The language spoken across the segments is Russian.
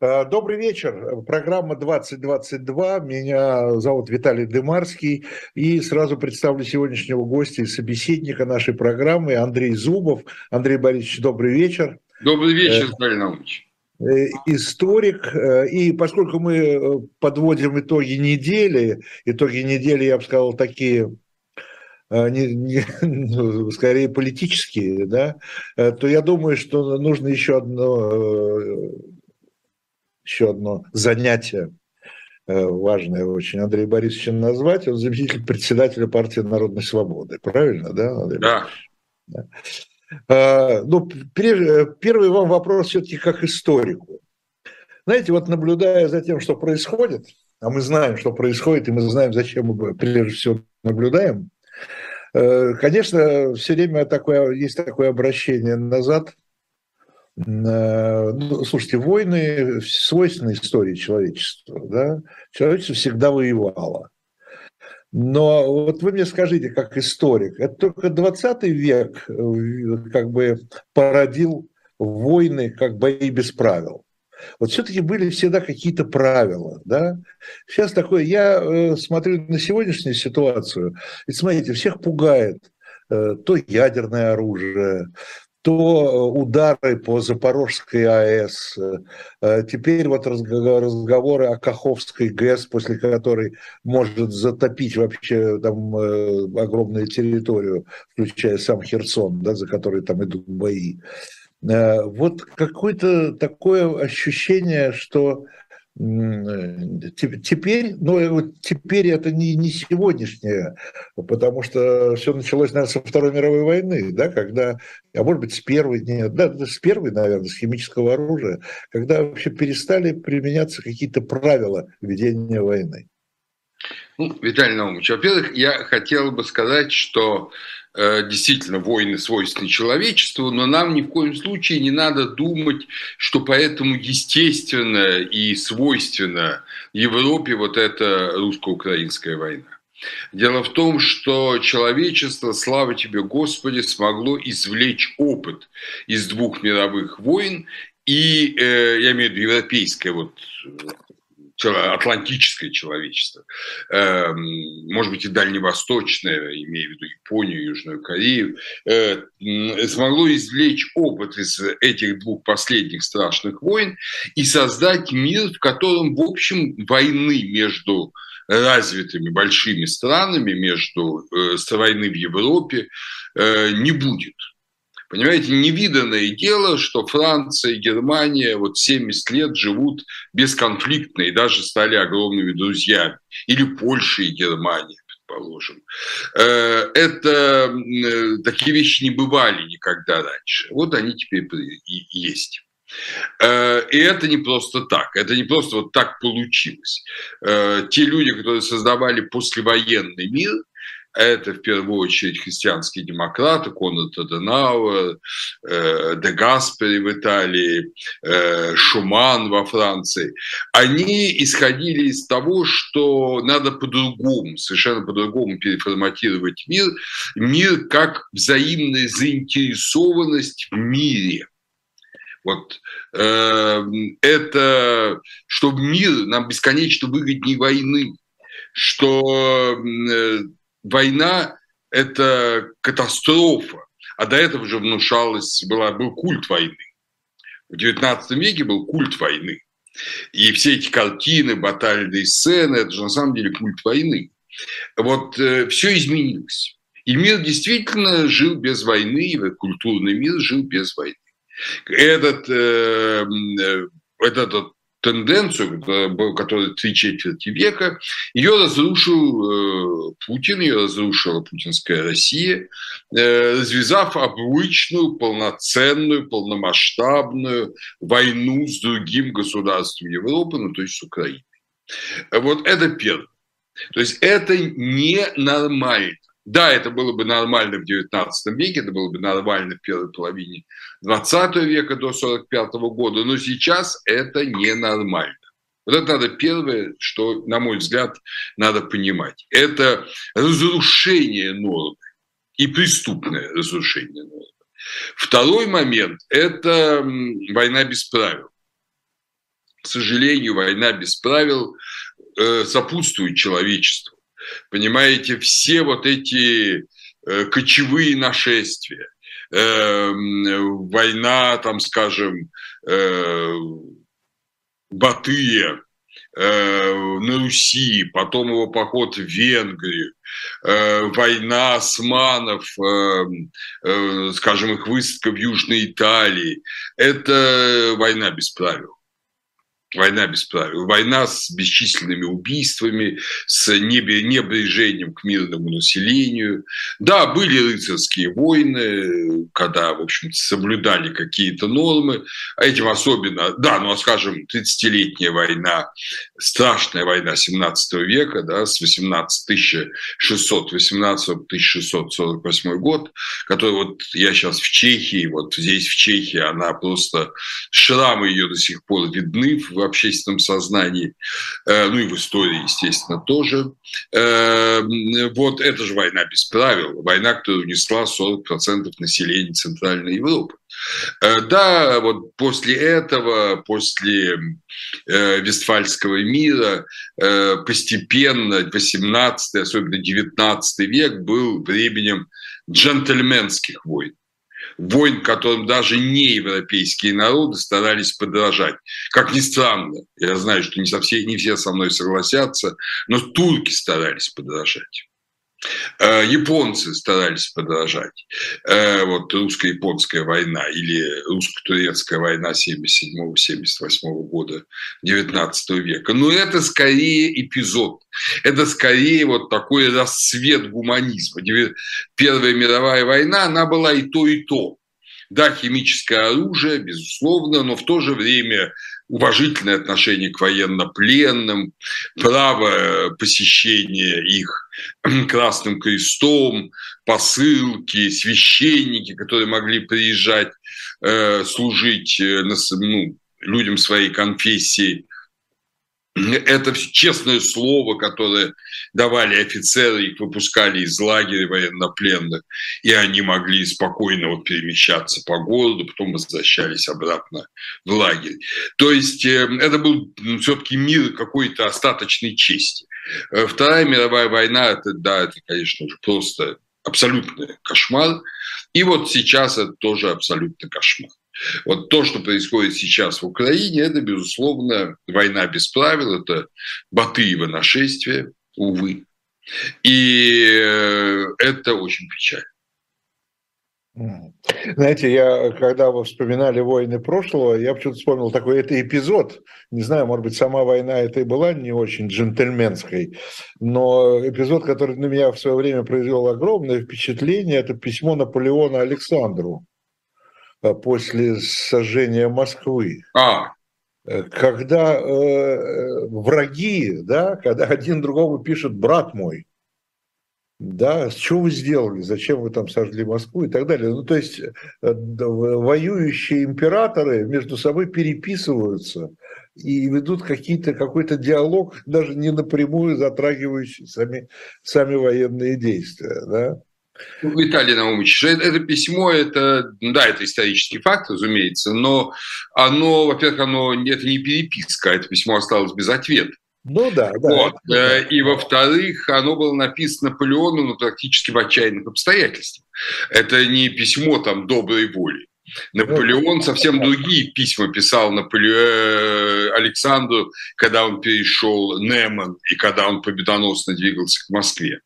Э, добрый вечер. Программа 2022. Меня зовут Виталий Дымарский. И сразу представлю сегодняшнего гостя и собеседника нашей программы Андрей Зубов. Андрей Борисович, добрый вечер. Добрый вечер, э, Виталий Наумович э, историк. И поскольку мы подводим итоги недели, итоги недели, я бы сказал, такие не, не, ну, скорее политические, да, то я думаю, что нужно еще одно еще одно занятие э, важное очень Андрей Борисовича назвать. Он заместитель председателя партии Народной Свободы. Правильно, да, Андрей Да. да. Ну, первый вам вопрос все-таки как историку. Знаете, вот наблюдая за тем, что происходит, а мы знаем, что происходит, и мы знаем, зачем мы прежде всего наблюдаем, э, конечно, все время такое, есть такое обращение назад – Э, ну, слушайте, войны свойственны истории человечества. Да? Человечество всегда воевало. Но вот вы мне скажите, как историк, это только 20 век э, как бы породил войны как бои без правил. Вот все-таки были всегда какие-то правила, да. Сейчас такое, я э, смотрю на сегодняшнюю ситуацию, и смотрите, всех пугает то ядерное оружие, то удары по Запорожской АЭС, э, теперь вот разговоры о Каховской ГЭС, после которой может затопить вообще там э, огромную территорию, включая сам Херсон, да, за который там идут бои. Э, вот какое-то такое ощущение, что Теперь, ну, теперь это не, не сегодняшнее, потому что все началось, наверное, со Второй мировой войны, да, когда, а может быть, с первой, нет, да, с первой, наверное, с химического оружия, когда вообще перестали применяться какие-то правила ведения войны. Ну, Виталий Наумович, во-первых, я хотел бы сказать, что Э, действительно войны свойственны человечеству, но нам ни в коем случае не надо думать, что поэтому естественно и свойственно Европе вот эта русско-украинская война. Дело в том, что человечество, слава тебе Господи, смогло извлечь опыт из двух мировых войн, и э, я имею в виду европейское вот атлантическое человечество, эм, может быть и дальневосточное, имея в виду Японию, Южную Корею, э, смогло извлечь опыт из этих двух последних страшных войн и создать мир, в котором, в общем, войны между развитыми большими странами, между э, войны в Европе э, не будет. Понимаете, невиданное дело, что Франция и Германия вот 70 лет живут бесконфликтно и даже стали огромными друзьями. Или Польша и Германия предположим. Э, это э, такие вещи не бывали никогда раньше. Вот они теперь есть. Э, и это не просто так, это не просто вот так получилось. Те люди, которые создавали послевоенный мир, это в первую очередь христианские демократы, Конрад Аденауэр, э, Де Гаспери в Италии, э, Шуман во Франции, они исходили из того, что надо по-другому, совершенно по-другому переформатировать мир, мир как взаимная заинтересованность в мире – вот э, это, что мир нам бесконечно выгоднее войны, что война – это катастрофа, а до этого же внушалось, была, был культ войны. В XIX веке был культ войны. И все эти картины, батальные сцены – это же на самом деле культ войны. Вот э, все изменилось. И мир действительно жил без войны, и культурный мир жил без войны. Этот, э, э этот тенденцию, которая три четверти века, ее разрушил э, Путин, ее разрушила путинская Россия, э, развязав обычную, полноценную, полномасштабную войну с другим государством Европы, ну то есть с Украиной. Вот это первое. То есть это ненормально. Да, это было бы нормально в XIX веке, это было бы нормально в первой половине XX века до 1945 года, но сейчас это ненормально. Вот это надо первое, что, на мой взгляд, надо понимать. Это разрушение нормы и преступное разрушение нормы. Второй момент – это война без правил. К сожалению, война без правил э, сопутствует человечеству. Понимаете, все вот эти э, кочевые нашествия, э, война, там, скажем, э, Батыя, Э, на Руси, потом его поход в Венгрию, война османов, э, скажем, их высадка в Южной Италии. Это война без правил. Война без правил. Война с бесчисленными убийствами, с небрежением к мирному населению. Да, были рыцарские войны, когда, в общем соблюдали какие-то нормы. А этим особенно, да, ну, а скажем, 30-летняя война, страшная война 17 века, да, с 18 1618 по 1648 год, который вот я сейчас в Чехии, вот здесь в Чехии, она просто, шрамы ее до сих пор видны в в общественном сознании, э, ну и в истории, естественно, тоже. Э, вот это же война без правил, война, которая унесла 40% населения Центральной Европы. Э, да, вот после этого, после Вестфальского мира, постепенно 18 особенно 19 век был временем джентльменских войн войн, которым даже неевропейские народы старались подражать. Как ни странно, я знаю, что не, совсем, не все со мной согласятся, но турки старались подражать. Э, японцы старались подражать. Э, вот русско-японская война или русско-турецкая война 77-78 года 19 века. Но это скорее эпизод. Это скорее вот такой расцвет гуманизма. Первая мировая война, она была и то, и то. Да, химическое оружие, безусловно, но в то же время уважительное отношение к военнопленным, право посещения их Красным Крестом, посылки, священники, которые могли приезжать э, служить э, ну, людям своей конфессии это честное слово, которое давали офицеры, их выпускали из лагеря военнопленных, и они могли спокойно вот перемещаться по городу, потом возвращались обратно в лагерь. То есть э, это был все-таки мир какой-то остаточной чести. Э, Вторая мировая война, это, да, это, конечно же, просто абсолютный кошмар. И вот сейчас это тоже абсолютный кошмар. Вот то, что происходит сейчас в Украине, это, безусловно, война без правил, это Батыево нашествие, увы. И э, это очень печально. Знаете, я, когда вы вспоминали войны прошлого, я почему-то вспомнил такой это эпизод. Не знаю, может быть, сама война это и была не очень джентльменской, но эпизод, который на меня в свое время произвел огромное впечатление, это письмо Наполеона Александру после сожжения Москвы. А. Э, когда э, враги, да, когда один другому пишет «брат мой», да, что вы сделали, зачем вы там сожгли Москву и так далее. Ну, то есть э, воюющие императоры между собой переписываются и ведут какие-то, какой-то диалог, даже не напрямую затрагивающий сами, сами военные действия. Да? Виталий Наумович, это, это письмо, это, да, это исторический факт, разумеется, но оно, во-первых, оно, это не переписка, это письмо осталось без ответа. Ну да, да. Вот. Э, и во-вторых, оно было написано Наполеону но практически в отчаянных обстоятельствах. Это не письмо там доброй воли. Наполеон совсем другие письма писал Наполе... Э, Александру, когда он перешел Неман и когда он победоносно двигался к Москве.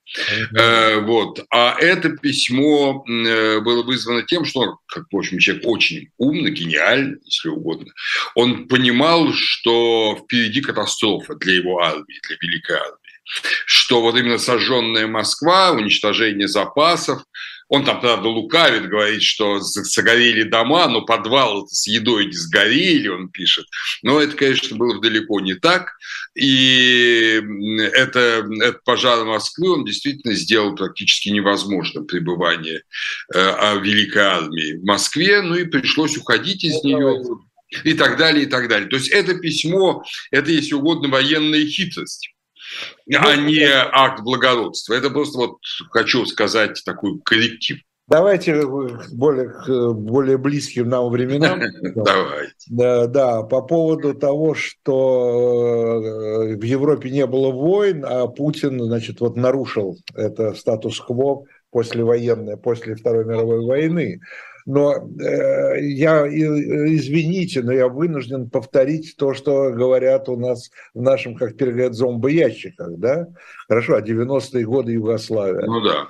Э, вот. А это письмо э, было вызвано тем, что он, как, в общем, человек очень умный, гениальный, если угодно, он понимал, что впереди катастрофа для его армии, для великой армии что вот именно сожженная Москва, уничтожение запасов, он там, правда, лукавит, говорит, что загорели дома, но подвал с едой не сгорели, он пишет. Но это, конечно, было далеко не так. И это, этот пожар Москвы, он действительно сделал практически невозможным пребывание э, Великой армии в Москве. Ну и пришлось уходить из нее и так далее, и так далее. То есть это письмо, это, если угодно, военная хитрость а не акт благородства. Это просто вот хочу сказать такой коллектив. Давайте более, более близким нам временам. Давайте. Да, да, по поводу того, что э, в Европе не было войн, а Путин, значит, вот нарушил это статус-кво послевоенное, после Второй мировой войны. Но э, я, извините, но я вынужден повторить то, что говорят у нас в нашем, как перегорят, зомбоящиках, да? Хорошо, а 90-е годы Югославия. Ну да.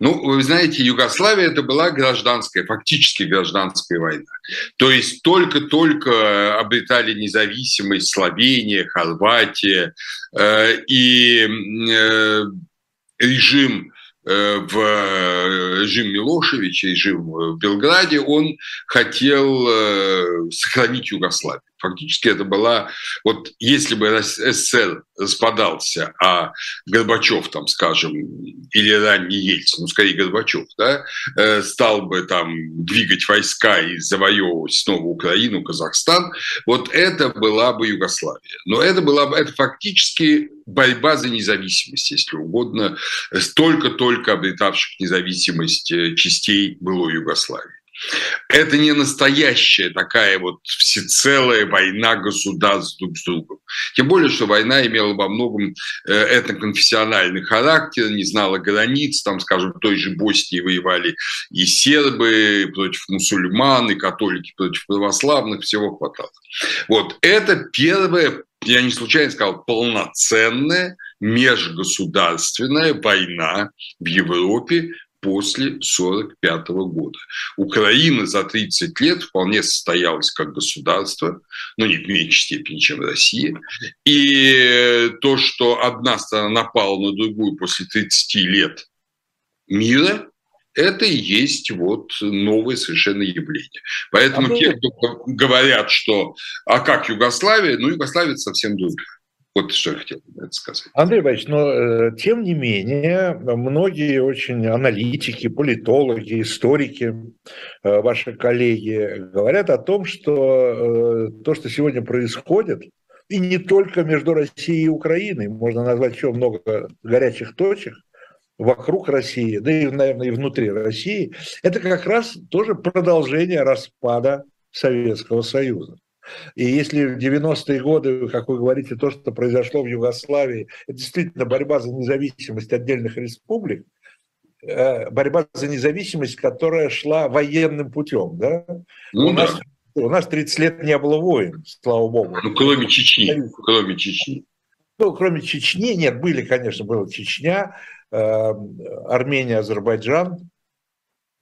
Ну, вы знаете, Югославия это была гражданская, фактически гражданская война. То есть только-только обретали независимость Словения, Хорватия, э, и э, режим э, в режим Милошевича, режим в Белграде, он хотел э, сохранить Югославию. Фактически это была, вот если бы СССР распадался, а Горбачев, там, скажем, или ранний Ельцин, ну, скорее Горбачев, да, э, стал бы там двигать войска и завоевывать снова Украину, Казахстан, вот это была бы Югославия. Но это была бы, это фактически борьба за независимость, если угодно, только-только обретавших независимость э, частей былой Югославии. Это не настоящая такая вот всецелая война государств друг с другом. Тем более, что война имела во многом э, этноконфессиональный характер, не знала границ. Там, скажем, в той же Боснии воевали и сербы против мусульман, и католики против православных, всего хватало. Вот это первая я не случайно сказал, полноценная межгосударственная война в Европе после 1945 года. Украина за 30 лет вполне состоялась как государство, но не в меньшей степени, чем Россия. И то, что одна страна напала на другую после 30 лет мира, это и есть вот новое совершенно явление. Поэтому а те, кто говорят, что а как Югославия, ну Югославия совсем другая. Вот что я хотел это сказать. Андрей Иванович, но э, тем не менее, многие очень аналитики, политологи, историки, э, ваши коллеги говорят о том, что э, то, что сегодня происходит, и не только между Россией и Украиной, можно назвать еще много горячих точек, вокруг России, да и, наверное, и внутри России, это как раз тоже продолжение распада Советского Союза. И если в 90-е годы, как вы говорите, то, что произошло в Югославии, это действительно борьба за независимость отдельных республик, э, борьба за независимость, которая шла военным путем. Да? Ну, у, да. Нас, у нас 30 лет не было войн, слава богу. Ну, кроме Чечни. Кроме Чечни. Ну, кроме Чечни, нет, были, конечно, была Чечня, э, Армения, Азербайджан,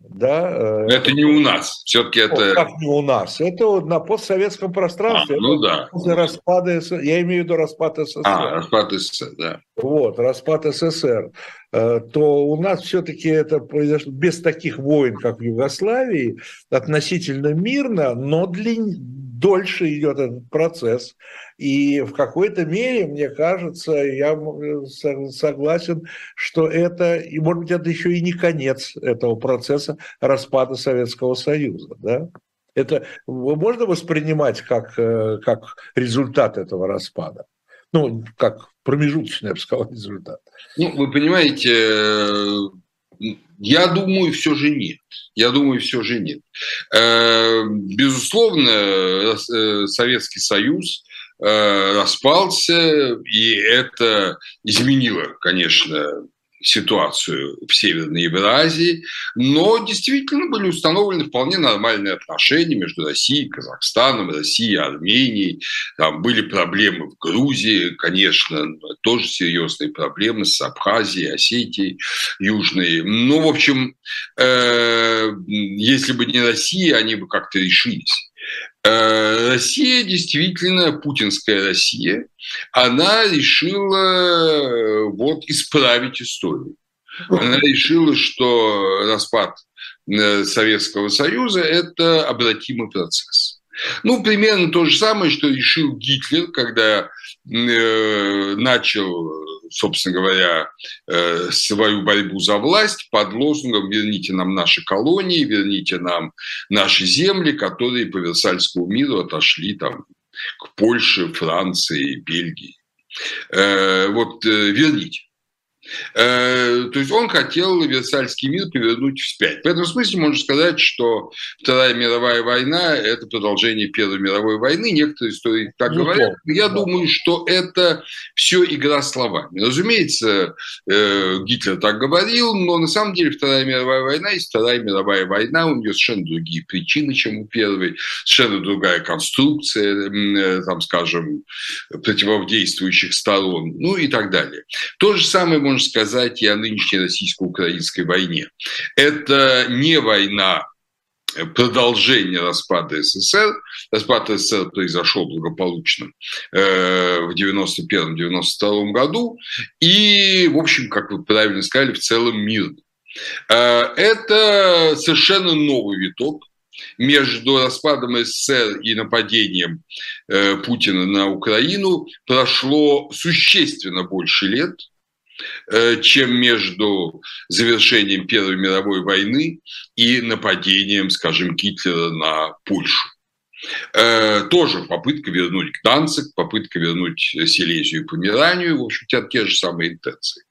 да, э, это не у нас, все-таки это... Как не у нас? Это вот на постсоветском пространстве. А, ну да. После распада я имею в виду распад СССР. А, распад СССР, да. Вот, распад СССР. Э, то у нас все-таки это произошло без таких войн, как в Югославии, относительно мирно, но длин... дольше идет этот процесс. И в какой-то мере, мне кажется, я согласен, что это, и может быть, это еще и не конец этого процесса распада Советского Союза. Да? Это можно воспринимать как, э, как результат этого распада? Ну, как промежуточный, я бы сказал, результат. Ну, вы понимаете, э, я думаю, все же нет. Я думаю, все же нет. Э, безусловно, Советский Союз Э, распался, и это изменило, конечно, ситуацию в Северной Евразии, но действительно были установлены вполне нормальные отношения между Россией, Казахстаном, Россией, Арменией. Там были проблемы в Грузии, конечно, тоже серьезные проблемы с Абхазией, Осетией Южной. Ну, в общем, э, если бы не Россия, они бы как-то решились. Э, Россия действительно, путинская Россия, она решила э, вот исправить историю. Она решила, что распад э, Советского Союза – это обратимый процесс. Ну, примерно то же самое, что решил Гитлер, когда э, начал, собственно говоря, э, свою борьбу за власть под лозунгом «верните нам наши колонии, верните нам наши земли, которые по Версальскому миру отошли там, к Польше, Франции, Бельгии». Э, вот э, верните. Э, то есть он хотел Версальский мир перевернуть вспять. В этом смысле можно сказать, что Вторая мировая война – это продолжение Первой мировой войны. Некоторые истории так ну, говорят. Я да. думаю, что это все игра словами. Разумеется, э, Гитлер так говорил, но на самом деле Вторая мировая война есть Вторая мировая война. У нее совершенно другие причины, чем у Первой. Совершенно другая конструкция, э, там, скажем, противодействующих сторон, ну и так далее. То же самое можно сказать и о нынешней российско-украинской войне. Это не война продолжение распада СССР. Распад СССР произошел благополучно э, в 91-92 году. И, в общем, как вы правильно сказали, в целом мирно. Э, это совершенно новый виток между распадом СССР и нападением э, Путина на Украину прошло существенно больше лет – Э, чем между завершением Первой мировой войны и нападением, скажем, Гитлера на Польшу. Э, тоже попытка вернуть Гданцик, попытка вернуть Силезию и Померанию, в общем, те же самые интенции.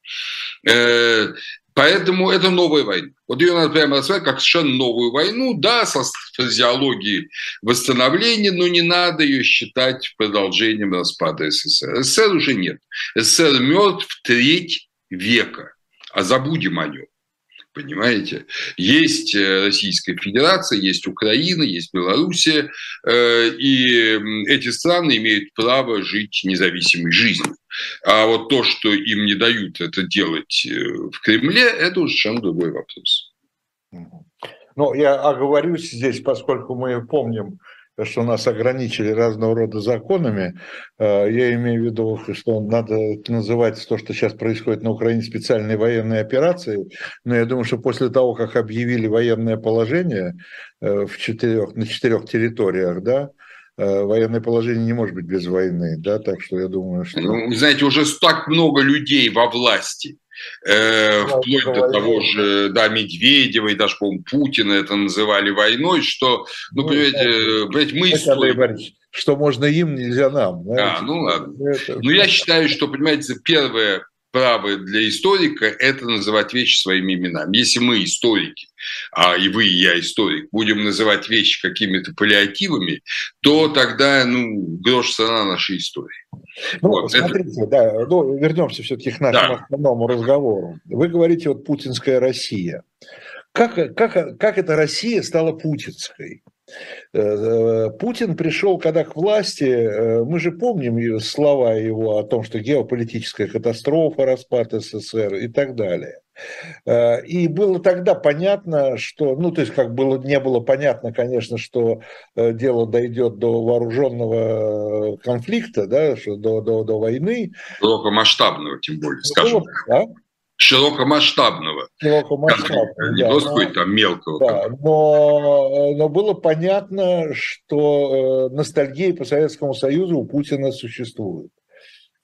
Поэтому это новая война. Вот ее надо прямо назвать как совершенно новую войну, да, со фразеологией восстановления, но не надо ее считать продолжением распада СССР. СССР уже нет. СССР мертв треть века, а забудем о нем. Понимаете? Есть э, Российская Федерация, есть Украина, есть Белоруссия, э, и эти страны имеют право жить независимой жизнью. А вот то, что им не дают это делать э, в Кремле, это уже совершенно другой вопрос. Ну, я оговорюсь здесь, поскольку мы помним что нас ограничили разного рода законами. Э, я имею в виду, что надо называть то, что сейчас происходит на Украине, специальной военной операцией. Но я думаю, что после того, как объявили военное положение э, в четырех, на четырех территориях, да, э, военное положение не может быть без войны, да, так что я думаю, что... Ну, знаете, уже так много людей во власти, э, вплоть до того же, да, Медведева и даже, по-моему, Путина это называли войной, что, ну, ну понимаете, понимаете мы историки. Что можно им, нельзя нам. Знаете? А, ну ладно. Это... Ну, я считаю, что, понимаете, первое право для историка – это называть вещи своими именами. Если мы историки, а и вы, и я историк, будем называть вещи какими-то паллиативами, то тогда, ну, грош цена нашей истории. Ну, вот, смотрите, это... да, ну, вернемся все-таки к нашему да. основному разговору. Вы говорите, вот путинская Россия. Как, как, как эта Россия стала путинской? Э, э, Путин пришел, когда к власти, э, мы же помним слова его о том, что геополитическая катастрофа, распад СССР и так далее. И было тогда понятно, что, ну, то есть, как было, не было понятно, конечно, что дело дойдет до вооруженного конфликта, да, что до, до, до войны. Широкомасштабного, тем более, скажем. Да? Широкомасштабного. Широкомасштабного, Не да, просто какой-то там мелкого. Да, но, но было понятно, что э, ностальгия по Советскому Союзу у Путина существует.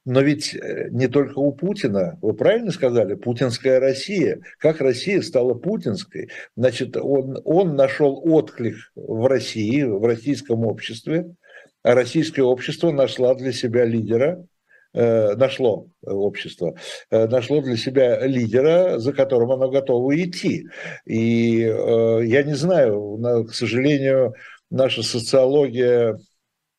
Но ведь э, не только у Путина, вы правильно сказали, путинская Россия. Как Россия стала путинской? Значит, он, он нашел отклик в России, в российском обществе, а российское общество нашла для себя лидера, нашло общество, э, нашло для себя лидера, за которым оно готово идти. И э, я не знаю, к сожалению, наша социология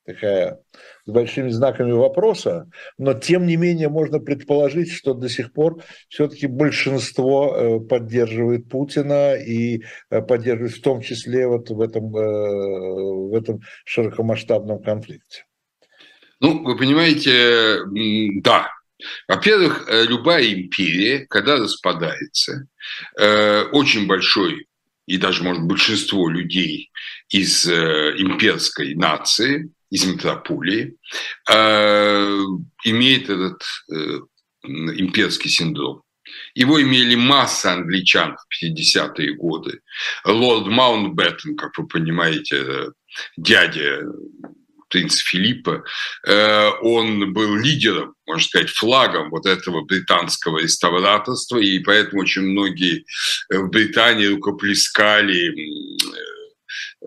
такая с большими знаками вопроса, но тем не менее можно предположить, что до сих пор все-таки большинство поддерживает Путина и поддерживает в том числе вот в этом, в этом широкомасштабном конфликте. Ну, вы понимаете, да. Во-первых, э, любая империя, когда распадается, э, очень большой и даже, может, большинство людей из э, имперской нации, из метрополии, имеет этот имперский синдром. Его имели масса англичан в 50-е годы. Лорд Маунтбеттен, как вы понимаете, дядя принц Филиппа, э, он был лидером, можно сказать, флагом вот этого британского реставраторства, и поэтому очень многие в Британии рукоплескали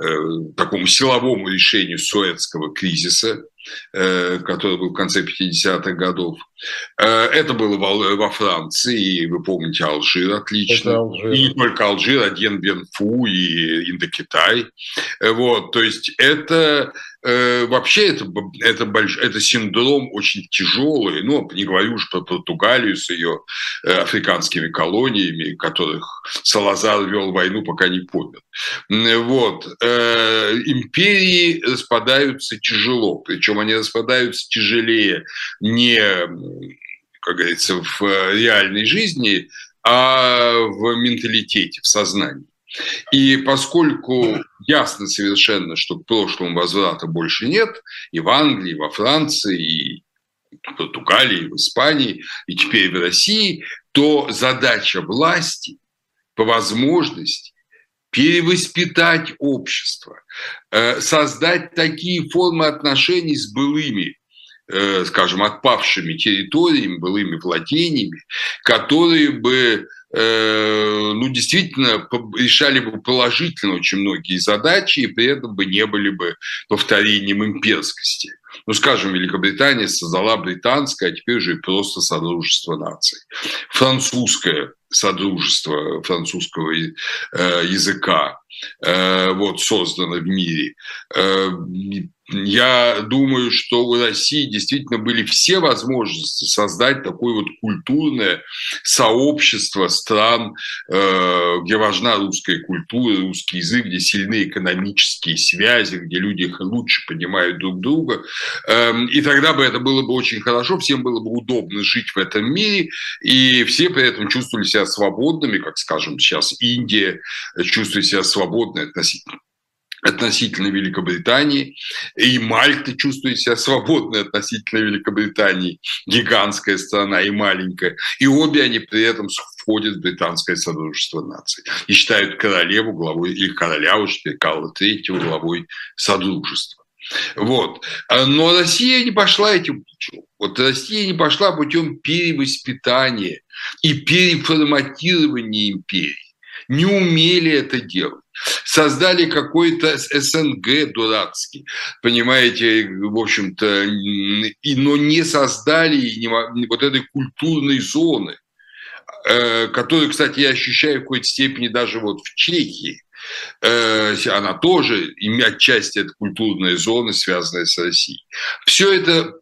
э, такому силовому решению Суэцкого кризиса э, который был в конце 50-х годов. Э, это было во Франции, и вы помните Алжир отлично. Алжир. И не только Алжир, а Bien Phu и Индокитай. Вот, то есть это Э, вообще это, это, больш, это синдром очень тяжелый, ну, не говорю уж про Португалию с ее э, африканскими колониями, которых Салазар вел войну, пока не помер. Вот. Э, империи распадаются тяжело, причем они распадаются тяжелее не, как говорится, в реальной жизни, а в менталитете, в сознании. И поскольку ясно совершенно, что к прошлому возврата больше нет, и в Англии, и во Франции, и в Португалии, и в Испании, и теперь в России, то задача власти по возможности перевоспитать общество, э, создать такие формы отношений с былыми э, скажем, отпавшими территориями, былыми владениями, которые бы ну, действительно решали бы положительно очень многие задачи и при этом бы не были бы повторением имперскости. Ну, скажем, Великобритания создала британское, а теперь уже просто Содружество наций. Французское Содружество французского э, языка э, вот, создано в мире. Э, я думаю, что у России действительно были все возможности создать такое вот культурное сообщество стран, э, где важна русская культура, русский язык, где сильны экономические связи, где люди лучше понимают друг друга. Эм, и тогда бы это было бы очень хорошо, всем было бы удобно жить в этом мире, и все при этом чувствовали себя свободными, как, скажем, сейчас Индия чувствует себя свободной относительно относительно Великобритании, и Мальта чувствует себя свободной относительно Великобритании, гигантская страна и маленькая, и обе они при этом входят в британское Содружество наций и считают королеву главой, или короля уж теперь Карла III главой Содружества. Вот. Но Россия не пошла этим путем. Вот Россия не пошла путем перевоспитания и переформатирования империи. Не умели это делать создали какой-то СНГ дурацкий, понимаете, в общем-то, и, но не создали вот этой культурной зоны, э, которую, кстати, я ощущаю в какой-то степени даже вот в Чехии. Э, она тоже отчасти это культурная зона, связанная с Россией. Все это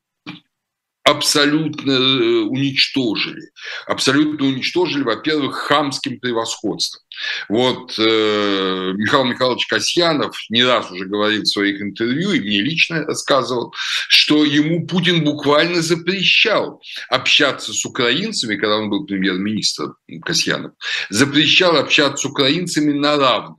абсолютно э, уничтожили. Абсолютно уничтожили, во-первых, хамским превосходством. Вот э, Михаил Михайлович Касьянов не раз уже говорил в своих интервью, и мне лично рассказывал, что ему Путин буквально запрещал общаться с украинцами, когда он был премьер-министром Касьянов, запрещал общаться с украинцами на равных.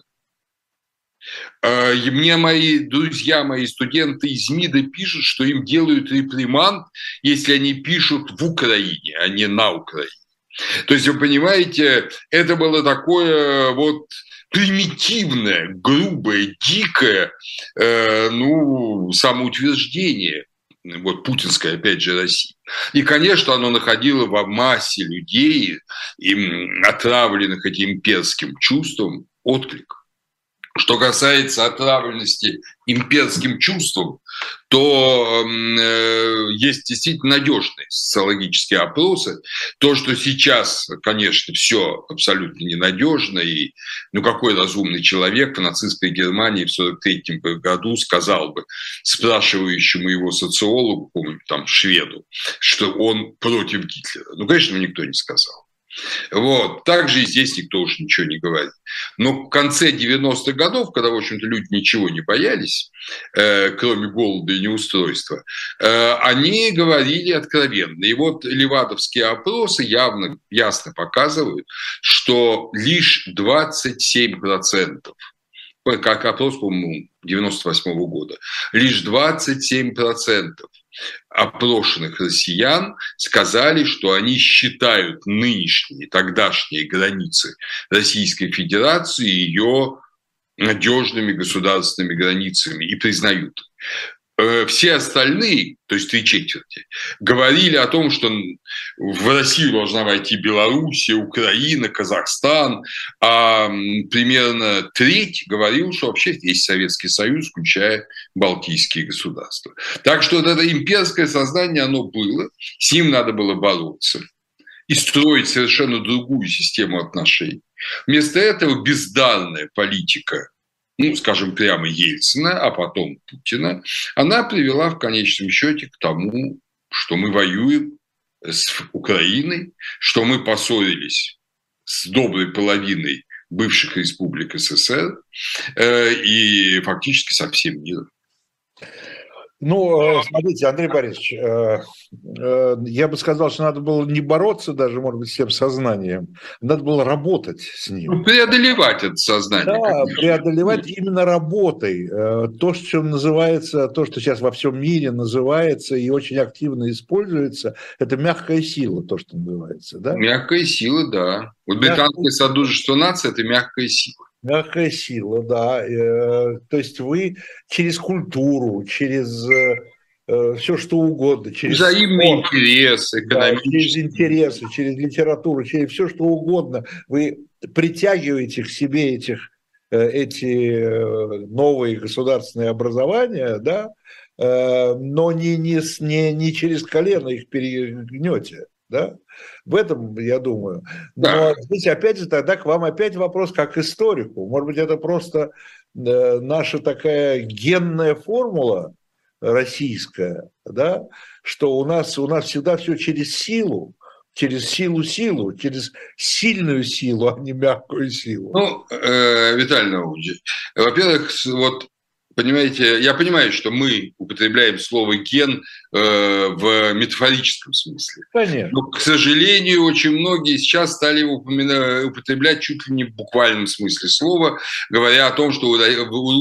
Э, мне мои друзья, мои студенты из МИДа пишут, что им делают реприманд, если они пишут в Украине, а не на Украине. То есть, вы понимаете, это было такое вот примитивное, грубое, дикое, э, ну, самоутверждение вот путинской, опять же, России. И, конечно, оно находило в массе людей, им отравленных этим имперским чувством, отклик. Что касается отравленности имперским чувством, то э, есть действительно надежные социологические опросы. То, что сейчас, конечно, все абсолютно ненадежно, и ну какой разумный человек в нацистской Германии в 1943 году сказал бы спрашивающему его социологу, там, шведу, что он против Гитлера. Ну, конечно, никто не сказал. Вот. Также и здесь никто уж ничего не говорит. Но в конце 90-х годов, когда, в общем-то, люди ничего не боялись, э, кроме голода и неустройства, э, они говорили откровенно. И вот левадовские опросы явно, ясно показывают, что лишь 27% как опрос, по-моему, 98 -го года, лишь 27% опрошенных россиян сказали, что они считают нынешние, тогдашние границы Российской Федерации ее надежными государственными границами и признают. Э, все остальные, то есть три четверти, говорили о том, что в Россию должна войти Белоруссия, Украина, Казахстан, а примерно треть говорил, что вообще есть Советский Союз, включая Балтийские государства. Так что вот это имперское сознание, оно было, с ним надо было бороться и строить совершенно другую систему отношений. Вместо этого бездарная политика ну, скажем прямо, Ельцина, а потом Путина, она привела в конечном счете к тому, что мы воюем с Украиной, что мы поссорились с доброй половиной бывших республик СССР э, и фактически со всем миром. Ну, э, смотрите, Андрей Борисович, э, э, я бы сказал, что надо было не бороться даже, может быть, с тем сознанием, надо было работать с ним. Ну, преодолевать это сознание. Да, преодолевать именно работой. То, что называется, то, что сейчас во всем мире называется и очень активно используется, это мягкая сила, то, что называется. Да? Мягкая сила, да. Вот британское содружество нации – это мягкая сила. Мягкая сила, да. Э, то есть вы через культуру, через э, э, все что угодно, через взаимный спорт, интерес, да, через интересы, через литературу, через все что угодно, вы притягиваете к себе этих эти новые государственные образования, да, но не, не, не, не через колено их перегнете. Да? В этом, я думаю. Но здесь, опять же, тогда к вам опять вопрос как историку. Может быть, это просто э, наша такая генная формула российская, да, что у нас, у нас всегда все через силу, через силу-силу, через сильную силу, а не мягкую силу. Ну, э, Виталий Наумович, во-первых, вот понимаете, я понимаю, что мы употребляем слово ген э, в метафорическом смысле. Конечно. Но, к сожалению, очень многие сейчас стали его употреблять чуть ли не в буквальном смысле слова, говоря о том, что у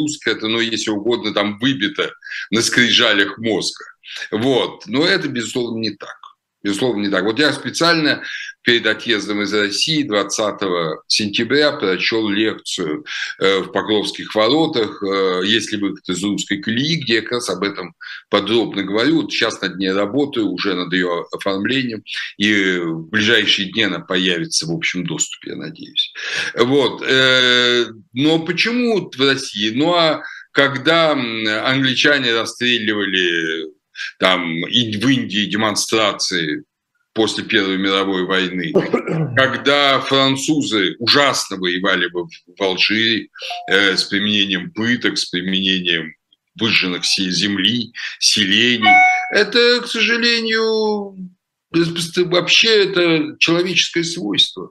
русское это, ну, если угодно, там выбито на скрижалях мозга. Вот. Но это, безусловно, не так. Безусловно, не так. Вот я специально перед отъездом из России 20 сентября прочел лекцию э, в Покровских воротах э, «Если выход из русской колеи», где я как раз об этом подробно говорю. Вот сейчас над ней работаю, уже над ее оформлением, и в ближайшие дни она появится в общем доступе, я надеюсь. Вот. Э, но почему в России? Ну а когда англичане расстреливали там и в Индии демонстрации после Первой мировой войны, когда французы ужасно воевали в Алжире э, с применением пыток, с применением выжженных земли, селений. Это, к сожалению, вообще это человеческое свойство,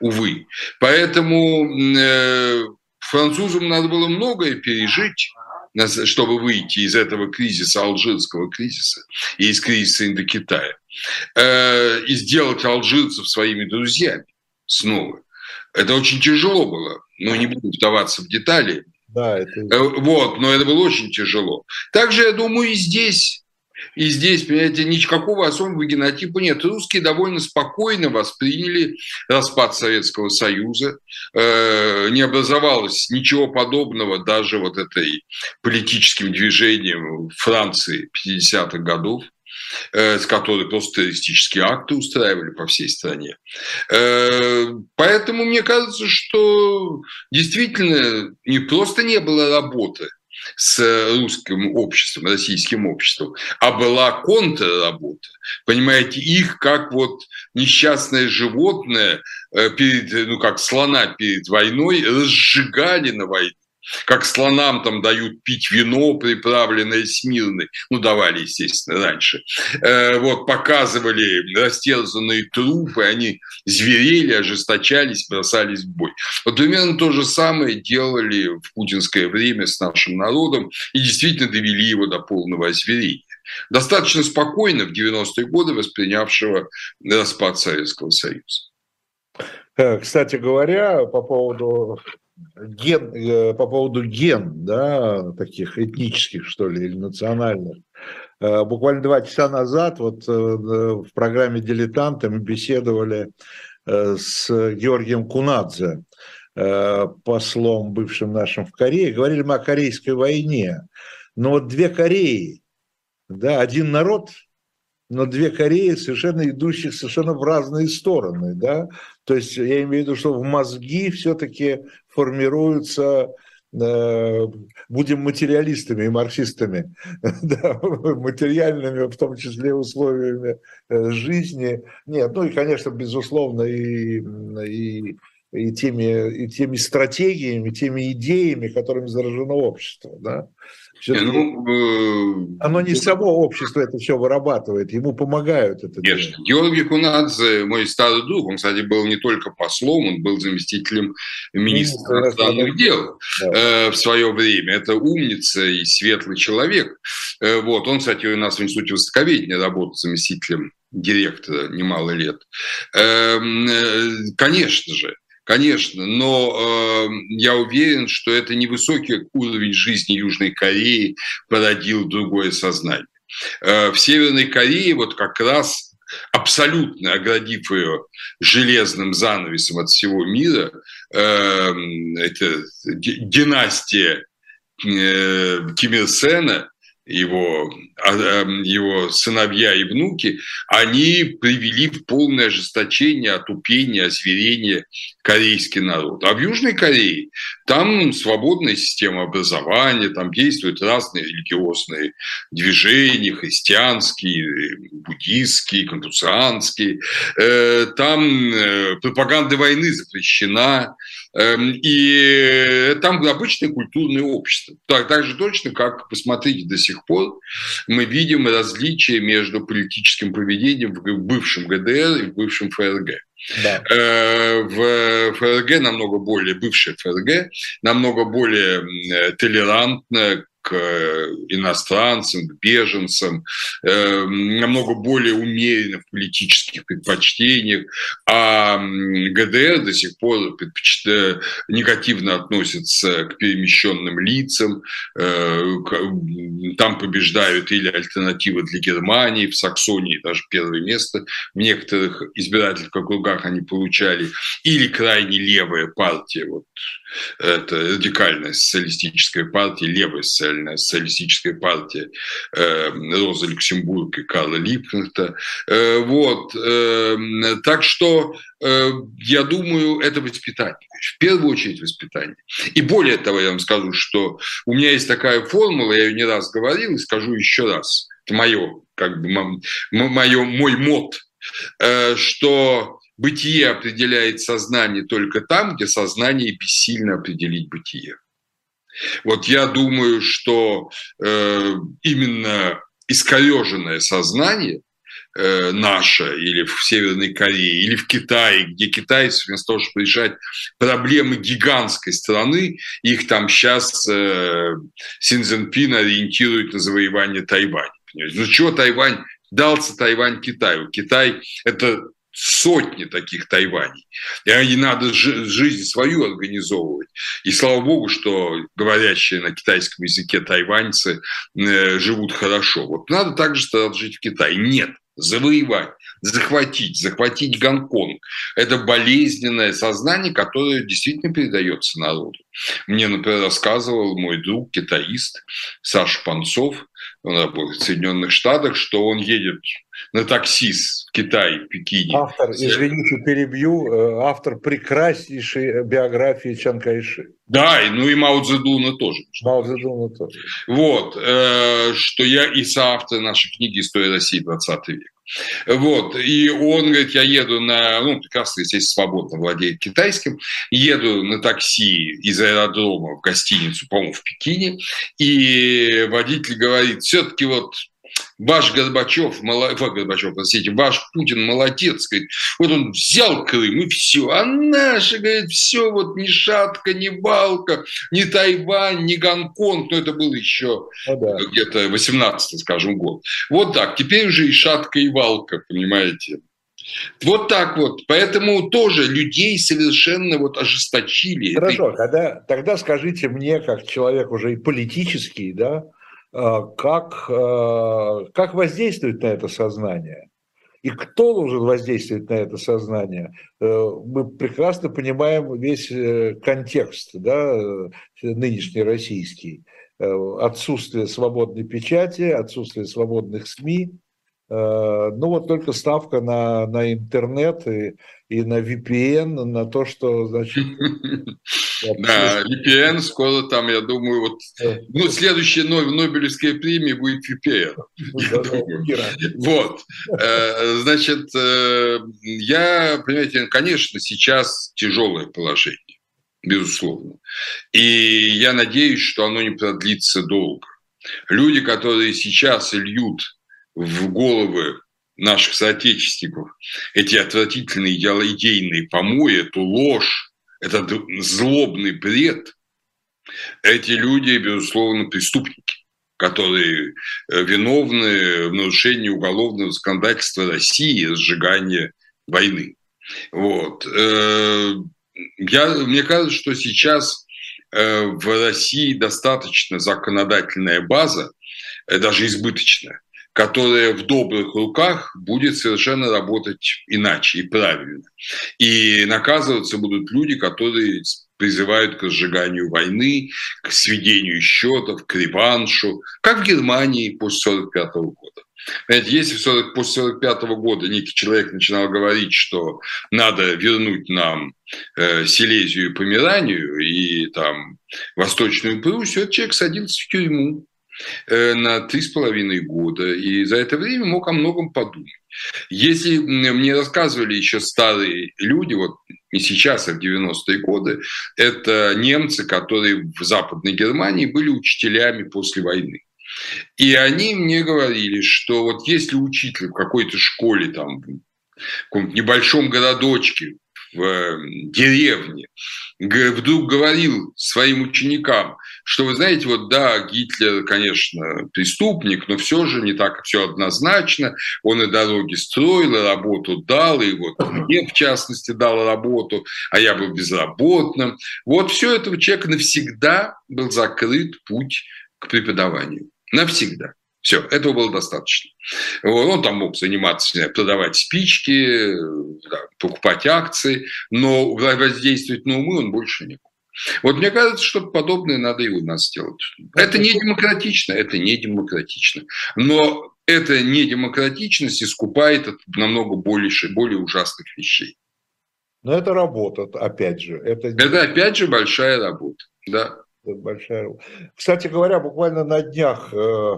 увы. Поэтому э, французам надо было многое пережить, чтобы выйти из этого кризиса, алжирского кризиса и из кризиса Индокитая, э, и сделать алжирцев своими друзьями снова. Это очень тяжело было. Ну, не буду вдаваться в детали. Да, это... Э, вот, но это было очень тяжело. Также, я думаю, и здесь и здесь, понимаете, никакого особого генотипа нет. Русские довольно спокойно восприняли распад Советского Союза. Э, не образовалось ничего подобного даже вот этой политическим движением Франции 50-х годов э, с которой просто террористические акты устраивали по всей стране. Э, поэтому мне кажется, что действительно не просто не было работы – с русским обществом, российским обществом, а была контрработа. Понимаете, их как вот несчастное животное э, перед, ну как слона перед войной разжигали на войне как слонам там дают пить вино, приправленное смирной, ну, давали, естественно, раньше, э, вот, показывали растерзанные трупы, они зверели, ожесточались, бросались в бой. Вот примерно то же самое делали в путинское время с нашим народом и действительно довели его до полного озверения достаточно спокойно в 90-е годы воспринявшего распад Советского Союза. Э, кстати говоря, по поводу ген, э, по поводу ген, да, таких этнических, что ли, или национальных. Э, буквально два часа назад вот э, в программе «Дилетанты» мы беседовали с Георгием Кунадзе, послом бывшим нашим в Корее, говорили мы о Корейской войне. Но вот две Кореи, да, один народ, но две Кореи совершенно идущих совершенно в разные стороны, да, то есть я имею в виду, что в мозги все-таки формируются Э, будем материалистами и марксистами, да, материальными, в том числе условиями э, жизни. Нет, ну и, конечно, безусловно, и, и, и, теми, и теми стратегиями, теми идеями, которыми заражено общество. Да? Ну, э, Оно не само общество это все вырабатывает, ему помогают это Конечно. Георгий Кунадзе, мой старый друг, он, кстати, был не только послом, он был заместителем министра иностранных дел да. э, в свое время. Это умница и светлый человек. Э, вот. Он, кстати, у нас в Институте Востоковедения работал заместителем директора немало лет. Эм, конечно же, Конечно, но э, я уверен, что это невысокий уровень жизни Южной Кореи породил другое сознание. Э, в Северной Корее вот как раз абсолютно оградив ее железным занавесом от всего мира, э, это династия э, Ким Ир Сена, его, а, эм, его сыновья и внуки, они привели в полное ожесточение, отупение, озверение корейский народ. А в Южной Корее там свободная система образования, там действуют разные религиозные движения, христианские, буддийские, конфуцианские. Э, там э, пропаганда войны запрещена, и там обычное культурное общество. Так, так же точно, как, посмотрите, до сих пор мы видим различия между политическим поведением в бывшем ГДР и в бывшем ФРГ. Да. Э, в ФРГ намного более, бывший ФРГ, намного более толерантно к иностранцам, к беженцам, э, намного более умеренно в политических предпочтениях, а ГДР до сих пор предпочитает, негативно относится к перемещенным лицам, э, там побеждают или альтернативы для Германии, в Саксонии даже первое место в некоторых избирательных округах они получали, или крайне левая партия, вот это радикальная социалистическая партия, левая социальная социалистическая партия э, Роза Люксембург и Карла Липкнехта. Э, вот. Э, так что э, я думаю, это воспитание. В первую очередь воспитание. И более того, я вам скажу, что у меня есть такая формула, я ее не раз говорил и скажу еще раз. Это мое, как бы, мое, мой мод, э, что Бытие определяет сознание только там, где сознание бессильно определить бытие. Вот я думаю, что э, именно искореженное сознание э, наше или в Северной Корее, или в Китае, где китайцы вместо того, чтобы решать проблемы гигантской страны, их там сейчас э, Синьцзинпин ориентирует на завоевание Тайваня. Ну чего Тайвань дался Тайвань Китаю? Китай – это сотни таких Тайваней. И надо жизнь свою организовывать. И слава богу, что говорящие на китайском языке тайваньцы э, живут хорошо. Вот надо также жить в Китае. Нет, завоевать, захватить, захватить Гонконг. Это болезненное сознание, которое действительно передается народу. Мне, например, рассказывал мой друг, китаист Саша Панцов, он работает в Соединенных Штатах, что он едет на такси в Китай, в Пекине. Автор, извините, перебью, э, автор прекраснейшей биографии Чан Кайши. Да, ну и Мао Цзэдуна тоже. Мао Цзэдуна тоже. Вот, э, что я и соавтор нашей книги «История России 20 век». Вот, и он говорит, я еду на, ну, прекрасно, естественно, свободно владеет китайским, еду на такси из аэродрома в гостиницу, по-моему, в Пекине, и водитель говорит, все-таки вот ваш Горбачев, мало, Горбачев, простите, ваш Путин молодец, говорит, вот он взял Крым и все, а наши, говорит, все, вот ни шатка, ни балка, ни Тайвань, ни Гонконг, ну это был еще ну, да. где-то 18 скажем, год. Вот так, теперь уже и шатка, и валка, понимаете. Вот так вот. Поэтому тоже людей совершенно вот ожесточили. Хорошо, тогда, тогда скажите мне, как человек уже и политический, да, а, как, а, как воздействует на это сознание. И кто должен воздействовать на это сознание? Э, мы прекрасно понимаем весь э, контекст да, нынешний российский. отсутствие свободной печати, отсутствие свободных СМИ, Э, ну вот только ставка на, на интернет и, и на VPN, на то, что, значит... Да, VPN скоро там, я думаю, вот... Ну, следующая Нобелевская премия будет VPN. Вот. Э, значит, э, я, понимаете, конечно, сейчас тяжелое положение, безусловно. И я надеюсь, что оно не продлится долго. Люди, которые сейчас льют в головы наших соотечественников эти отвратительные идейные помои, эту ложь, этот злобный бред, эти люди, безусловно, преступники, которые э, виновны в нарушении уголовного законодательства России и сжигании войны. Вот. Э, я, мне кажется, что сейчас э, в России достаточно законодательная база, даже избыточная, которая в добрых руках будет совершенно работать иначе и правильно. И наказываться будут люди, которые призывают к разжиганию войны, к сведению счетов, к реваншу, как в Германии после 1945 года. Знаете, если 40, после 1945 года некий человек начинал говорить, что надо вернуть нам э, Силезию и Померанию и там Восточную Пруссию, этот человек садился в тюрьму на три с половиной года, и за это время мог о многом подумать. Если мне рассказывали еще старые люди, вот не сейчас, а в 90-е годы, это немцы, которые в Западной Германии были учителями после войны. И они мне говорили, что вот если учитель в какой-то школе, там, в каком-то небольшом городочке, в э, деревне, вдруг говорил своим ученикам, что вы знаете, вот да, Гитлер, конечно, преступник, но все же не так все однозначно. Он и дороги строил, и работу дал, и вот мне, в частности, дал работу, а я был безработным. Вот все этого человека навсегда был закрыт путь к преподаванию. Навсегда. Все, этого было достаточно. Он там мог заниматься, продавать спички, да, покупать акции, но воздействовать на умы он больше не мог. Вот мне кажется, что подобное надо и у нас сделать. Это не демократично, это не демократично. Но эта недемократичность искупает от намного больше, более ужасных вещей. Но это работа, опять же. Это, это опять же большая работа, да. Это большая работа. Кстати говоря, буквально на днях э,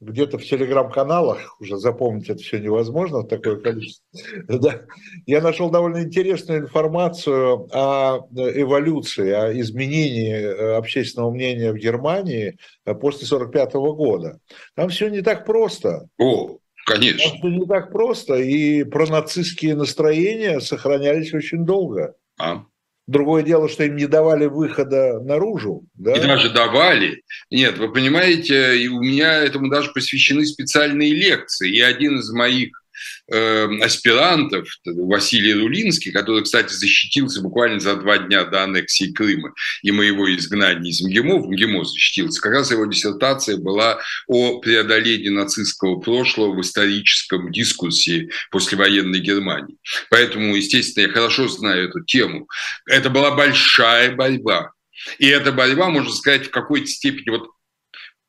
где-то в телеграм-каналах, уже запомнить это все невозможно, такое количество, да, я нашел довольно интересную информацию о эволюции, о изменении э, общественного мнения в Германии э, после 1945 года. Там все не так просто. О, конечно. Там все не так просто, и пронацистские настроения сохранялись очень долго. А. Другое дело, что им не давали выхода наружу. Да? И даже давали. Нет, вы понимаете, и у меня этому даже посвящены специальные лекции. И один из моих э, аспирантов, Василий Рулинский, который, кстати, защитился буквально за два дня до аннексии Крыма и моего изгнания из МГИМО, в МГИМО защитился, как раз его диссертация была о преодолении нацистского прошлого в историческом дискурсе послевоенной Германии. Поэтому, естественно, я хорошо знаю эту тему. Это была большая борьба. И эта борьба, можно сказать, в какой-то степени вот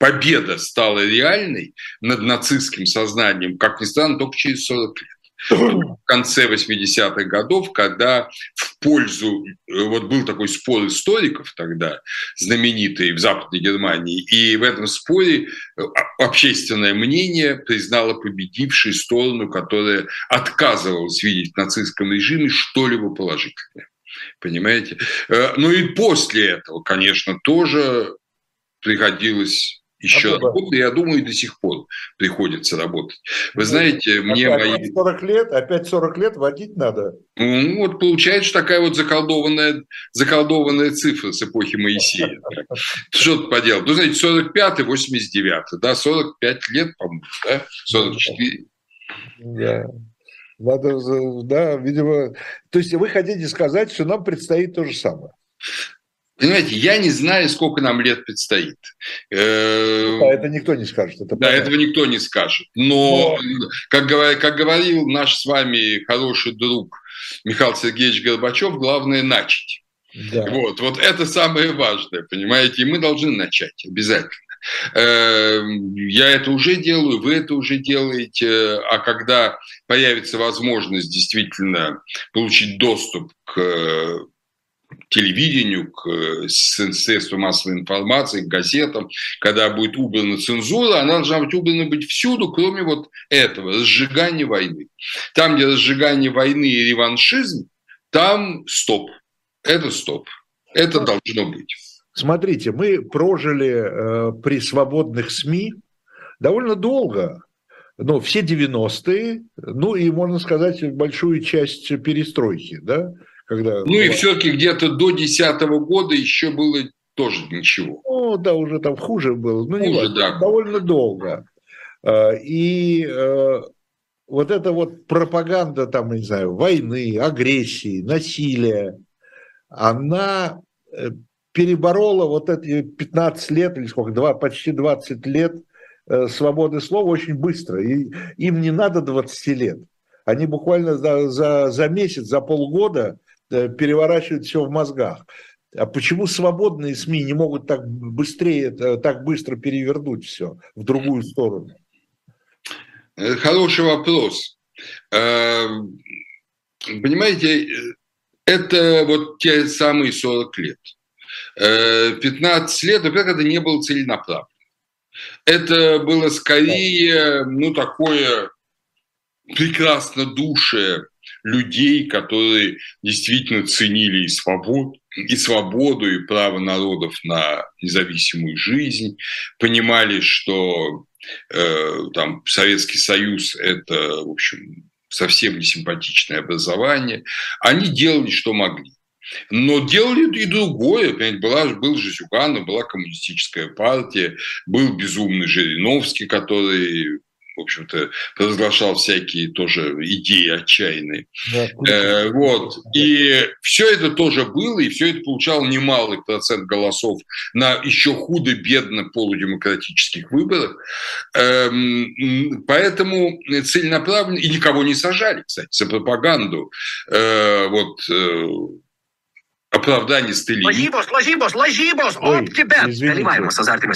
победа стала реальной над нацистским сознанием, как ни странно, только через 40 лет в конце 80-х годов, когда в пользу, вот был такой спор историков тогда, знаменитый в Западной Германии, и в этом споре э, общественное мнение признало победившей сторону, которая отказывалась видеть в нацистском режиме что-либо положительное. Понимаете? Э, ну и после этого, конечно, тоже приходилось еще а работать, я думаю, и до сих пор приходится работать. Вы ну, знаете, мне опять мои... 40 лет, опять 40 лет водить надо. Ну, вот получается такая вот заколдованная, заколдованная цифра с эпохи Моисея. Что ты поделал? Ну, знаете, 45 89 да, 45 лет, по-моему, да, 44. Да. Надо, да, видимо... То есть вы хотите сказать, что нам предстоит то же самое? Понимаете, я не знаю, сколько нам лет предстоит. Э, да, это никто не скажет. Это да, этого никто не скажет. Но, Но... Как, как говорил наш с вами хороший друг Михаил Сергеевич Горбачев, главное начать. Да. Вот, вот это самое важное, понимаете, и мы должны начать обязательно. Я это уже делаю, вы это уже делаете, а когда появится возможность действительно получить доступ к телевидению, к э, средствам массовой информации, к газетам, когда будет убрана цензура, она должна быть убрана быть всюду, кроме вот этого, разжигания войны. Там, где разжигание войны и реваншизм, там стоп. Это стоп. Это должно быть. Смотрите, мы прожили э, при свободных СМИ довольно долго, ну, все 90-е, ну и, можно сказать, большую часть перестройки, да, когда... Ну и все-таки где-то до 2010 года еще было тоже ничего. Ну да, уже там хуже было. Ну, хуже, не да. Довольно долго. А, и э, вот эта вот пропаганда, там, не знаю, войны, агрессии, насилия, она э, переборола вот эти 15 лет, или сколько, два, почти 20 лет э, свободы слова очень быстро. И им не надо 20 лет. Они буквально за, за, за месяц, за полгода переворачивает все в мозгах. А почему свободные СМИ не могут так быстрее, э, так быстро перевернуть все в другую сторону? Э, хороший вопрос. Понимаете, это вот те самые 40 лет. 15 лет, во-первых, это не было целенаправленно. Это было скорее, ну, такое прекрасно душее людей, которые действительно ценили и свободу, и свободу, и право народов на независимую жизнь, понимали, что э, там Советский Союз – это, в общем, совсем не симпатичное образование. Они делали, что могли. Но делали и другое. Понимаете, была, был же Зюганов, была коммунистическая партия, был безумный Жириновский, который в общем-то, провозглашал всякие тоже идеи отчаянные. Да, э, вот. И все это тоже было, и все это получало немалый процент голосов на еще худо-бедно полудемократических выборах. Эм, поэтому целенаправленно, и никого не сажали, кстати, за пропаганду. Э, вот э, оправдание Сталина. Лажибос, лажибос, лажибос, об тебя! Наливаем с азартами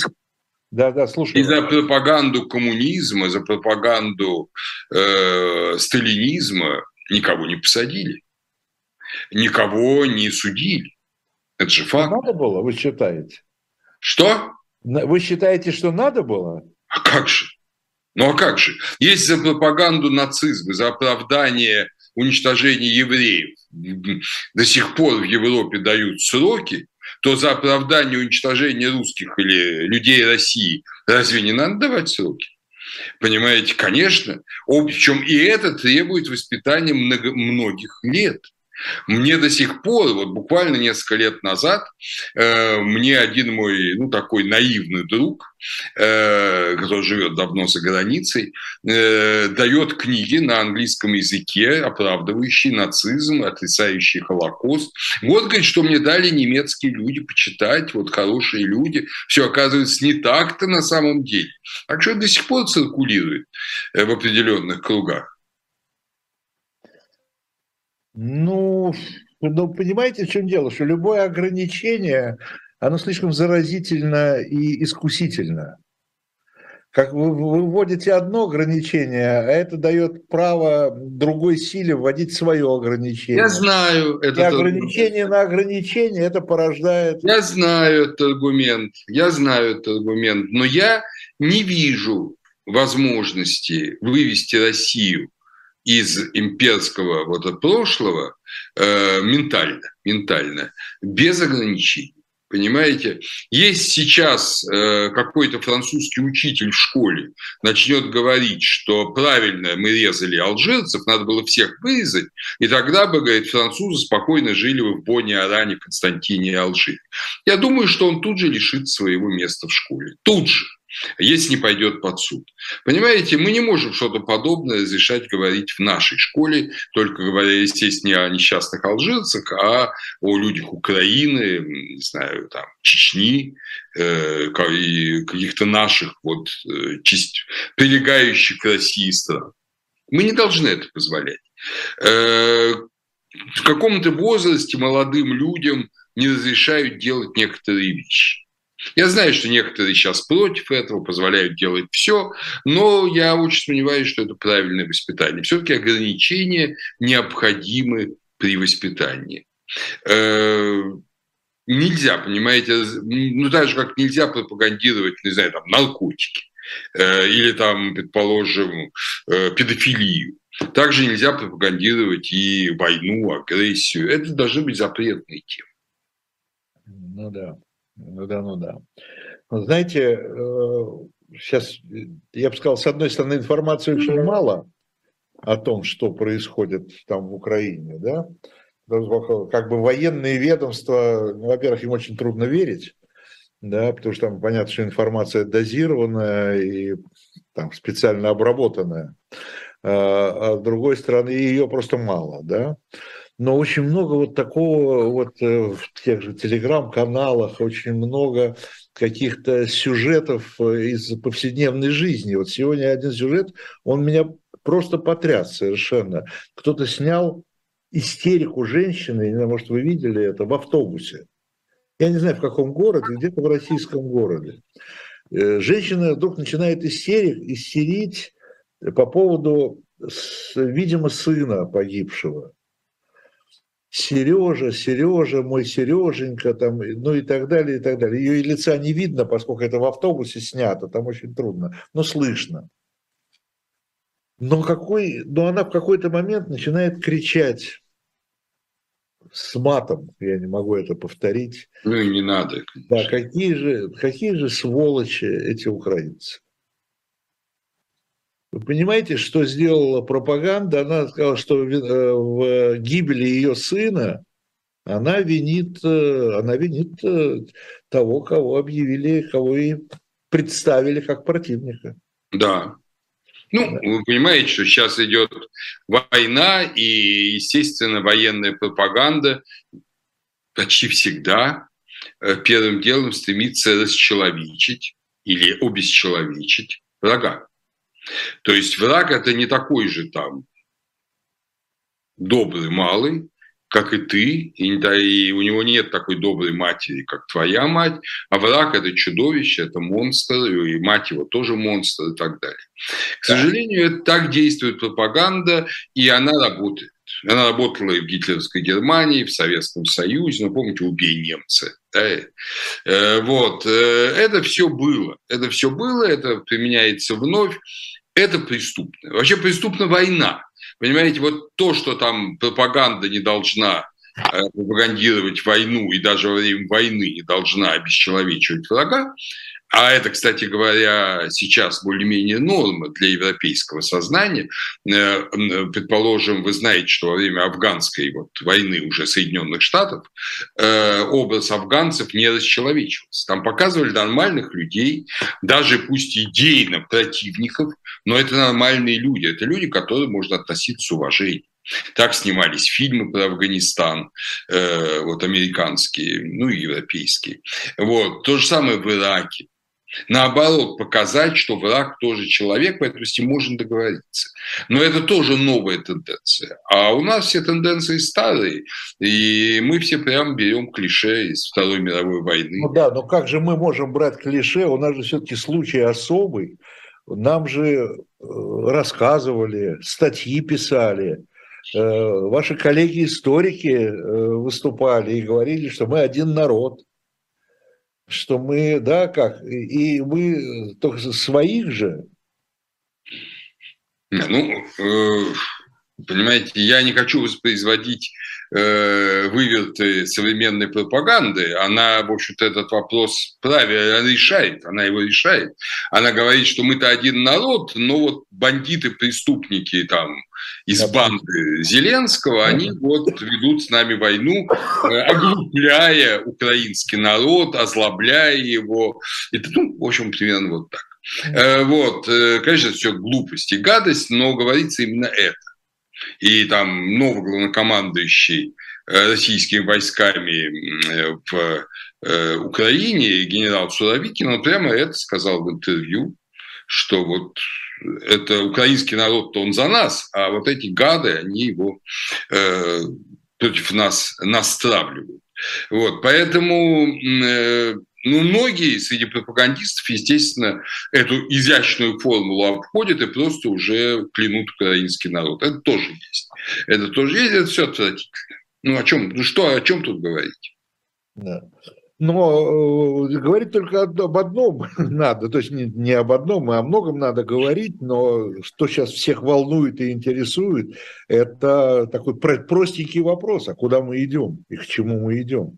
да, да, слушай. И за пропаганду коммунизма, за пропаганду э, сталинизма никого не посадили, никого не судили. Это же факт. Надо было, вы считаете? Что? Вы считаете, что надо было? А как же? Ну а как же? Есть за пропаганду нацизма, за оправдание уничтожения евреев до сих пор в Европе дают сроки, то за оправдание уничтожения русских или людей России разве не надо давать сроки? Понимаете, конечно. Причем и это требует воспитания много, многих лет – мне до сих пор, вот буквально несколько лет назад, э, мне один мой, ну, такой наивный друг, э, который живет давно за границей, э, дает книги на английском языке, оправдывающие нацизм, отрицающие Холокост. Вот, говорит, что мне дали немецкие люди почитать, вот хорошие люди. Все оказывается не так-то на самом деле. Так что до сих пор циркулирует в определенных кругах. Ну, ну, понимаете, в чем дело? Что любое ограничение, оно слишком заразительно и искусительно. Как вы, вводите одно ограничение, а это дает право другой силе вводить свое ограничение. Я знаю этот И ограничение аргумент. на ограничение это порождает... Я знаю этот аргумент, я знаю этот аргумент, но я не вижу возможности вывести Россию из имперского вот от прошлого э, ментально, ментально, без ограничений. Понимаете, есть сейчас э, какой-то французский учитель в школе начнет говорить, что правильно мы резали алжирцев, надо было всех вырезать, и тогда бы, говорит, французы спокойно жили бы в Боне, Аране, Константине и Алжире. Я думаю, что он тут же лишит своего места в школе. Тут же если не пойдет под суд. Понимаете, мы не можем что-то подобное разрешать говорить в нашей школе, только говоря, естественно, не о несчастных алжирцах, а о людях Украины, не знаю, там, Чечни, э, каких-то наших вот э, часть, прилегающих к России стран. Мы не должны это позволять. Э, в каком-то возрасте молодым людям не разрешают делать некоторые вещи. Я знаю, что некоторые сейчас против этого, позволяют делать все, но я очень сомневаюсь, что это правильное воспитание. Все-таки ограничения необходимы при воспитании. Э, нельзя, понимаете, ну так же, как нельзя пропагандировать, не знаю, там, наркотики э, или там, предположим, э, педофилию. Также нельзя пропагандировать и войну, агрессию. Это должны быть запретные темы. Ну да, ну да, ну да. Знаете, сейчас, я бы сказал, с одной стороны, информации очень мало о том, что происходит там в Украине, да, как бы военные ведомства, ну, во-первых, им очень трудно верить, да, потому что там понятно, что информация дозированная и там специально обработанная, а, а с другой стороны ее просто мало, да. Но очень много вот такого вот э, в тех же телеграм-каналах, очень много каких-то сюжетов э, из повседневной жизни. Вот сегодня один сюжет, он меня просто потряс совершенно. Кто-то снял истерику женщины, не знаю, может, вы видели это, в автобусе. Я не знаю, в каком городе, где-то в российском городе. Э, женщина вдруг начинает истерик, истерить по поводу, видимо, сына погибшего. Сережа, Сережа, мой Сереженька, там, ну и так далее, и так далее. Ее лица не видно, поскольку это в автобусе снято, там очень трудно, но слышно. Но, какой, но она в какой-то момент начинает кричать с матом, я не могу это повторить. Ну и не надо. Конечно. Да, какие же, какие же сволочи эти украинцы. Вы понимаете, что сделала пропаганда? Она сказала, что в э, гибели ее сына она винит, э, она винит э, того, кого объявили, кого и представили как противника. Да, ну, вы понимаете, что сейчас идет война, и, естественно, военная пропаганда почти всегда первым делом стремится расчеловечить или обесчеловечить врага. То есть враг это не такой же там добрый малый, как и ты, и, да, и у него нет такой доброй матери, как твоя мать, а враг – это чудовище, это монстр, и мать его тоже монстр и так далее. К сожалению, это так действует пропаганда, и она работает. Она работала и в гитлеровской Германии, в Советском Союзе, ну, помните, убей немца. Да? Э, вот, э, это все было. Это все было, это применяется вновь. Это преступно. Вообще преступна война. Понимаете, вот то, что там пропаганда не должна э, пропагандировать войну и даже во время войны не должна обесчеловечивать врага, а это, кстати говоря, сейчас более-менее норма для европейского сознания. Э, предположим, вы знаете, что во время афганской вот войны уже Соединенных Штатов э, образ афганцев не расчеловечивался. Там показывали нормальных людей, даже пусть идейно противников, но это нормальные люди. Это люди, к которым можно относиться с уважением. Так снимались фильмы про Афганистан, э, вот американские, ну и европейские. Вот. То же самое в Ираке. Наоборот, показать, что враг тоже человек, поэтому с ним можно договориться. Но это тоже новая тенденция. А у нас все тенденции старые, и мы все прям берем клише из Второй мировой войны. Ну да, но как же мы можем брать клише? У нас же все-таки случай особый. Нам же э, рассказывали, статьи писали, э, ваши коллеги-историки э, выступали и говорили, что мы один народ, что мы, да, как, и мы только своих же. Ну, понимаете, я не хочу воспроизводить э, выверты современной пропаганды, она, в общем-то, этот вопрос правильно решает, она его решает. Она говорит, что мы-то один народ, но вот бандиты, преступники там из банды Зеленского, они вот ведут с нами войну, э, оглупляя украинский народ, озлобляя его. Это, ну, в общем, примерно вот так. Э, вот, э, конечно, все глупость и гадость, но говорится именно это и там новый главнокомандующий э, российскими войсками э, в э, Украине, генерал Суровикин, он прямо это сказал в интервью, что вот это украинский народ, то он за нас, а вот эти гады, они его против нас настравливают. Вот, поэтому, Ну, многие среди пропагандистов, естественно, эту изящную формулу обходят и просто уже клянут украинский народ. Это тоже есть. Это тоже есть, это все отвратительно. Ну, о чем, ну что, о чем тут говорить? Да. Но э, говорить только об одном надо, то есть не, не об одном, а о многом надо говорить, но что сейчас всех волнует и интересует, это такой простенький вопрос, а куда мы идем и к чему мы идем.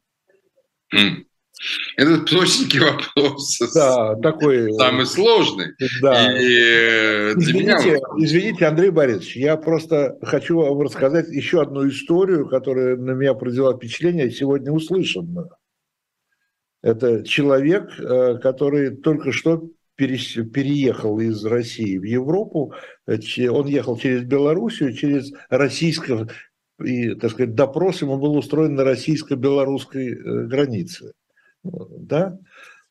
Это простенький вопрос. Да, такой... Самый сложный. Да. И э, извините, меня... извините, Андрей Борисович, я просто хочу вам рассказать еще одну историю, которая на меня произвела впечатление, сегодня услышанную. Это человек, э, который только что переехал из России в Европу. Он ехал через Белоруссию, через российское, и, так сказать, допрос ему был устроен на российско-белорусской э, границе. Да?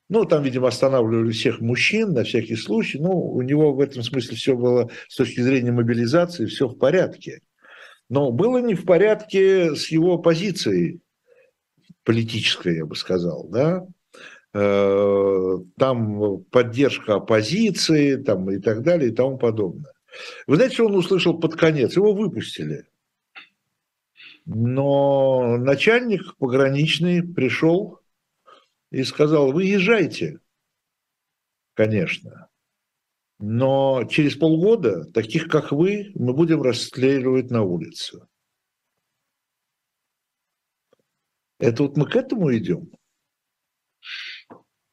Ну, там, видимо, останавливали всех мужчин на всякий случай. Ну, у него в этом смысле все было с точки зрения мобилизации, все в порядке. Но было не в порядке с его позицией политическая, я бы сказал, да, э, там поддержка оппозиции там, и так далее и тому подобное. Вы знаете, что он услышал под конец? Его выпустили. Но начальник пограничный пришел и сказал, вы езжайте, конечно. Но через полгода таких, как вы, мы будем расстреливать на улице. Это вот мы к этому идем?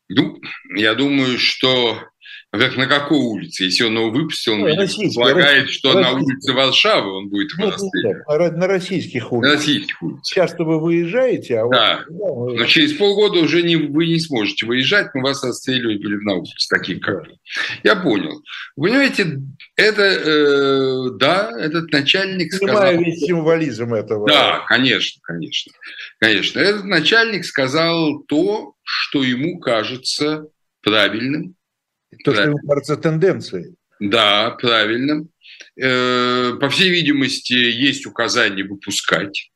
Ну, я думаю, что во-первых, на какой улице? Если он его выпустил, он ну, предполагает, что на улице Варшавы он будет его расстреливать. На российских улицах. На российских улицах. Часто вы выезжаете, а да. вот, Но через полгода уже не, вы не сможете выезжать, мы вас расстреливать будем на улице, таких как да. Я понял. Вы понимаете, это, э, да, этот начальник Понимаю сказал... весь символизм этого. Да, конечно, конечно. Конечно. Этот начальник сказал то, что ему кажется правильным, то, что ему кажется тенденцией. Да, правильно. Э, по всей видимости, есть указание выпускать,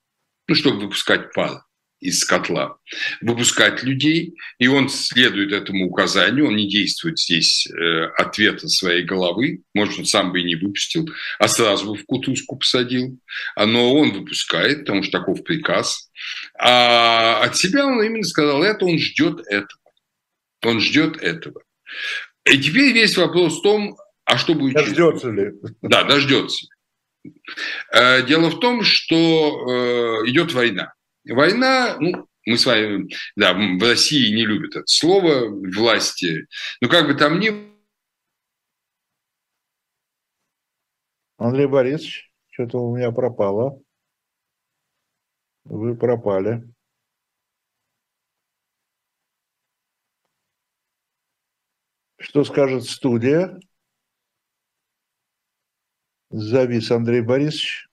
ну, чтобы выпускать пар из котла, выпускать людей, и он следует этому указанию, он не действует здесь э, ответа своей головы, может, он сам бы и не выпустил, а сразу бы в кутузку посадил, а, но он выпускает, потому что таков приказ. А от себя он именно сказал это, он ждет этого. Он ждет этого. И теперь весь вопрос в том, а что будет Дождется ли? Да, дождется. Э, дело в том, что э, идет война. Война, ну, мы с вами, да, в России не любят это слово, власти. Но как бы там ни Андрей Борисович, что-то у меня пропало. Вы пропали. Что скажет студия? Завис Андрей Борисович.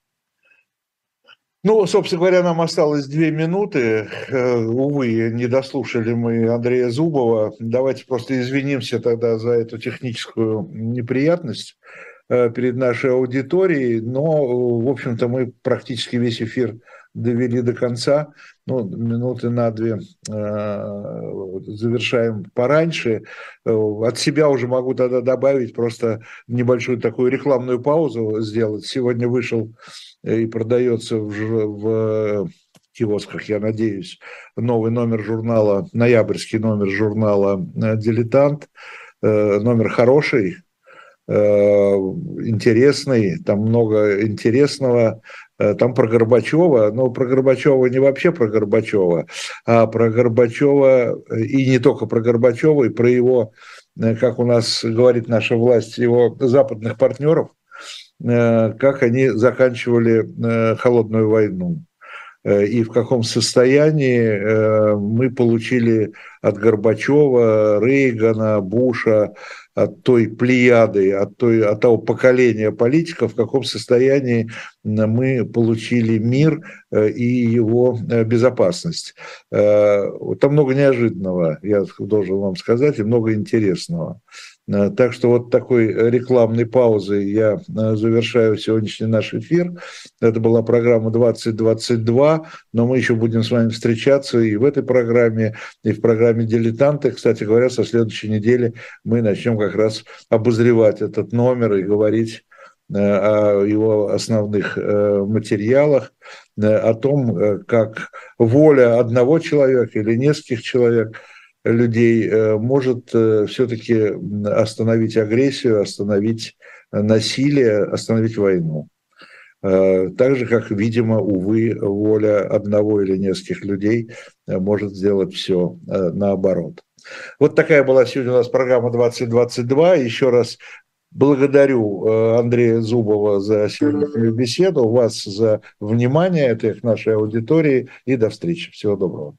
Ну, собственно говоря, нам осталось две минуты. Э, увы, не дослушали мы Андрея Зубова. Давайте просто извинимся тогда за эту техническую неприятность э, перед нашей аудиторией. Но, в общем-то, мы практически весь эфир довели до конца. Ну, минуты на две э, завершаем пораньше. Э, от себя уже могу тогда добавить просто небольшую такую рекламную паузу сделать. Сегодня вышел и продается в, в киосках, я надеюсь, новый номер журнала, ноябрьский номер журнала «Дилетант». Э, номер хороший, э, интересный, там много интересного. Э, там про Горбачева, но про Горбачева не вообще про Горбачева, а про Горбачева, э, и не только про Горбачева, и про его, э, как у нас говорит наша власть, его западных партнеров, как они заканчивали холодную войну. И в каком состоянии мы получили от Горбачева, Рейгана, Буша, от той плеяды, от, той, от того поколения политиков, в каком состоянии мы получили мир э, и его э, безопасность. Э, там много неожиданного, я должен вам сказать, и много интересного. Э, так что вот такой рекламной паузой я э, завершаю сегодняшний наш эфир. Это была программа 2022, но мы еще будем с вами встречаться и в этой программе, и в программе «Дилетанты». Кстати говоря, со следующей недели мы начнем как раз обозревать этот номер и говорить э, о его основных материалах, о том, как воля одного человека или нескольких человек – людей э, может э, все-таки остановить агрессию, остановить насилие, остановить войну. Э, так же, как, видимо, увы, воля одного или нескольких людей может сделать все наоборот. Вот такая была сегодня у нас программа 2022. Еще раз благодарю Андрея Зубова за сегодняшнюю беседу, вас за внимание этой нашей аудитории и до встречи. Всего доброго.